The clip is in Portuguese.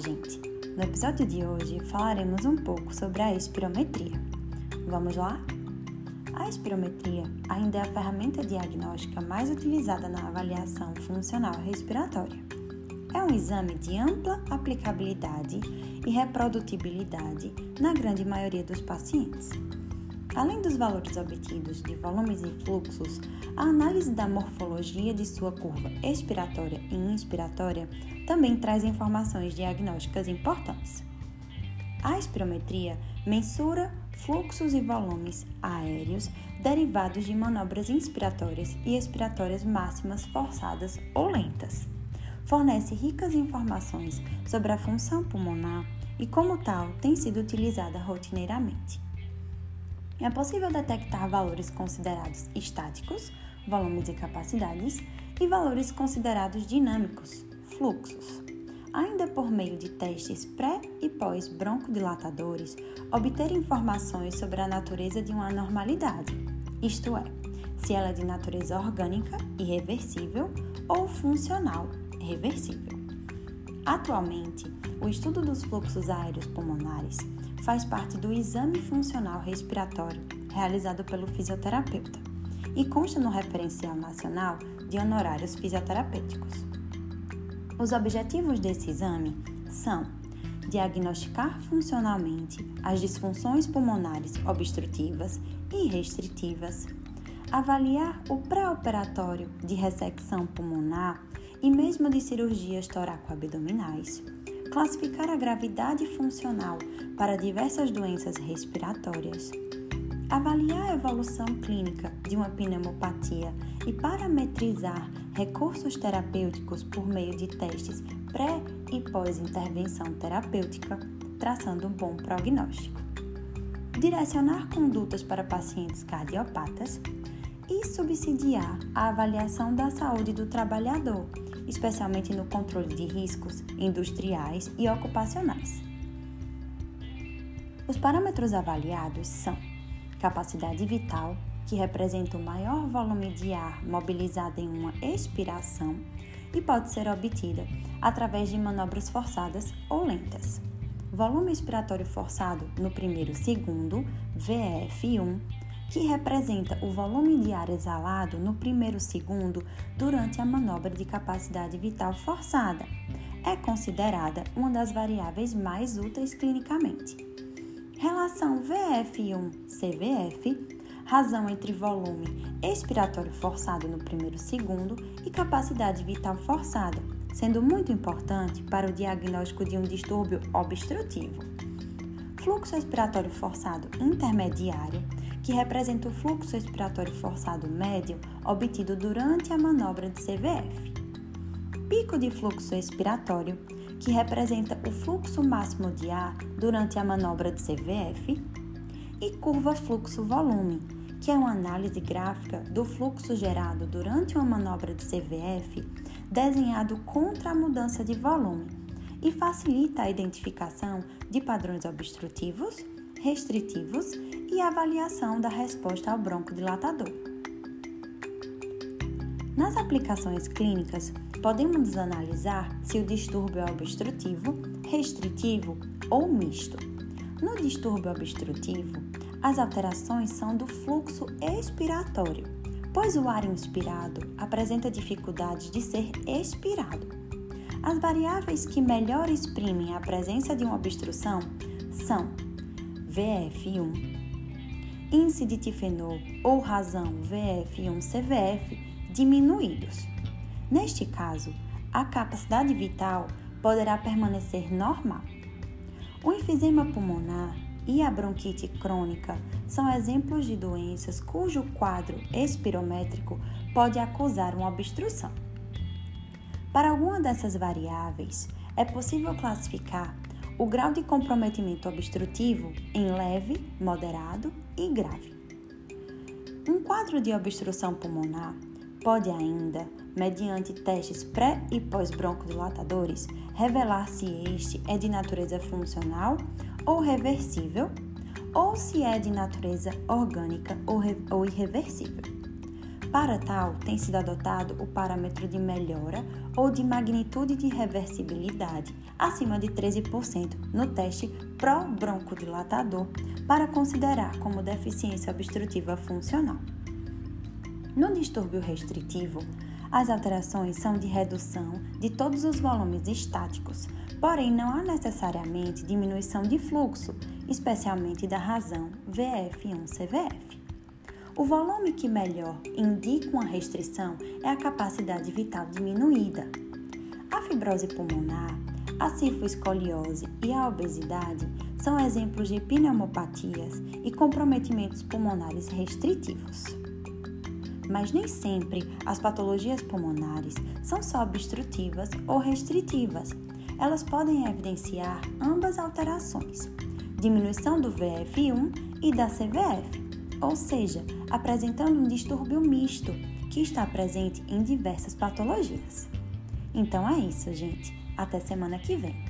gente! No episódio de hoje falaremos um pouco sobre a espirometria. Vamos lá? A espirometria ainda é a ferramenta diagnóstica mais utilizada na avaliação funcional respiratória. É um exame de ampla aplicabilidade e reprodutibilidade na grande maioria dos pacientes. Além dos valores obtidos de volumes e fluxos, a análise da morfologia de sua curva expiratória e inspiratória também traz informações diagnósticas importantes. A espirometria mensura fluxos e volumes aéreos derivados de manobras inspiratórias e expiratórias máximas forçadas ou lentas. Fornece ricas informações sobre a função pulmonar e, como tal, tem sido utilizada rotineiramente. É possível detectar valores considerados estáticos, volumes e capacidades, e valores considerados dinâmicos, fluxos. Ainda por meio de testes pré e pós-broncodilatadores, obter informações sobre a natureza de uma anormalidade, isto é, se ela é de natureza orgânica, irreversível, ou funcional, reversível. Atualmente, o estudo dos fluxos aéreos pulmonares faz parte do exame funcional respiratório realizado pelo fisioterapeuta e consta no referencial nacional de honorários fisioterapêuticos. Os objetivos desse exame são diagnosticar funcionalmente as disfunções pulmonares obstrutivas e restritivas, avaliar o pré-operatório de ressecção pulmonar e mesmo de cirurgias toracoabdominais, classificar a gravidade funcional para diversas doenças respiratórias, avaliar a evolução clínica de uma pneumopatia e parametrizar recursos terapêuticos por meio de testes pré e pós-intervenção terapêutica, traçando um bom prognóstico. Direcionar condutas para pacientes cardiopatas e subsidiar a avaliação da saúde do trabalhador especialmente no controle de riscos industriais e ocupacionais. Os parâmetros avaliados são capacidade vital, que representa o maior volume de ar mobilizado em uma expiração e pode ser obtida através de manobras forçadas ou lentas. Volume expiratório forçado no primeiro segundo, VF1, que representa o volume de ar exalado no primeiro segundo durante a manobra de capacidade vital forçada. É considerada uma das variáveis mais úteis clinicamente. Relação VF1-CVF, razão entre volume expiratório forçado no primeiro segundo e capacidade vital forçada, sendo muito importante para o diagnóstico de um distúrbio obstrutivo. Fluxo expiratório forçado intermediário que representa o fluxo expiratório forçado médio obtido durante a manobra de CVF. Pico de fluxo expiratório, que representa o fluxo máximo de ar durante a manobra de CVF. E curva fluxo-volume, que é uma análise gráfica do fluxo gerado durante uma manobra de CVF desenhado contra a mudança de volume e facilita a identificação de padrões obstrutivos, restritivos e avaliação da resposta ao broncodilatador. Nas aplicações clínicas, podemos analisar se o distúrbio é obstrutivo, restritivo ou misto. No distúrbio obstrutivo, as alterações são do fluxo expiratório, pois o ar inspirado apresenta dificuldade de ser expirado. As variáveis que melhor exprimem a presença de uma obstrução são VF1, índice de tifenol ou razão VF1-CVF diminuídos. Neste caso, a capacidade vital poderá permanecer normal. O enfisema pulmonar e a bronquite crônica são exemplos de doenças cujo quadro espirométrico pode acusar uma obstrução. Para alguma dessas variáveis, é possível classificar o grau de comprometimento obstrutivo em leve, moderado e grave. Um quadro de obstrução pulmonar pode ainda, mediante testes pré e pós-broncodilatadores, revelar se este é de natureza funcional ou reversível, ou se é de natureza orgânica ou, ou irreversível. Para tal, tem sido adotado o parâmetro de melhora ou de magnitude de reversibilidade acima de 13% no teste pró-broncodilatador para considerar como deficiência obstrutiva funcional. No distúrbio restritivo, as alterações são de redução de todos os volumes estáticos, porém não há necessariamente diminuição de fluxo, especialmente da razão VF1-CVF. O volume que melhor indica uma restrição é a capacidade vital diminuída. A fibrose pulmonar, a cifoescoliose e a obesidade são exemplos de pneumopatias e comprometimentos pulmonares restritivos mas nem sempre as patologias pulmonares são só obstrutivas ou restritivas. Elas podem evidenciar ambas alterações, diminuição do VF1 e da CVF, ou seja, apresentando um distúrbio misto que está presente em diversas patologias. Então é isso, gente. Até semana que vem.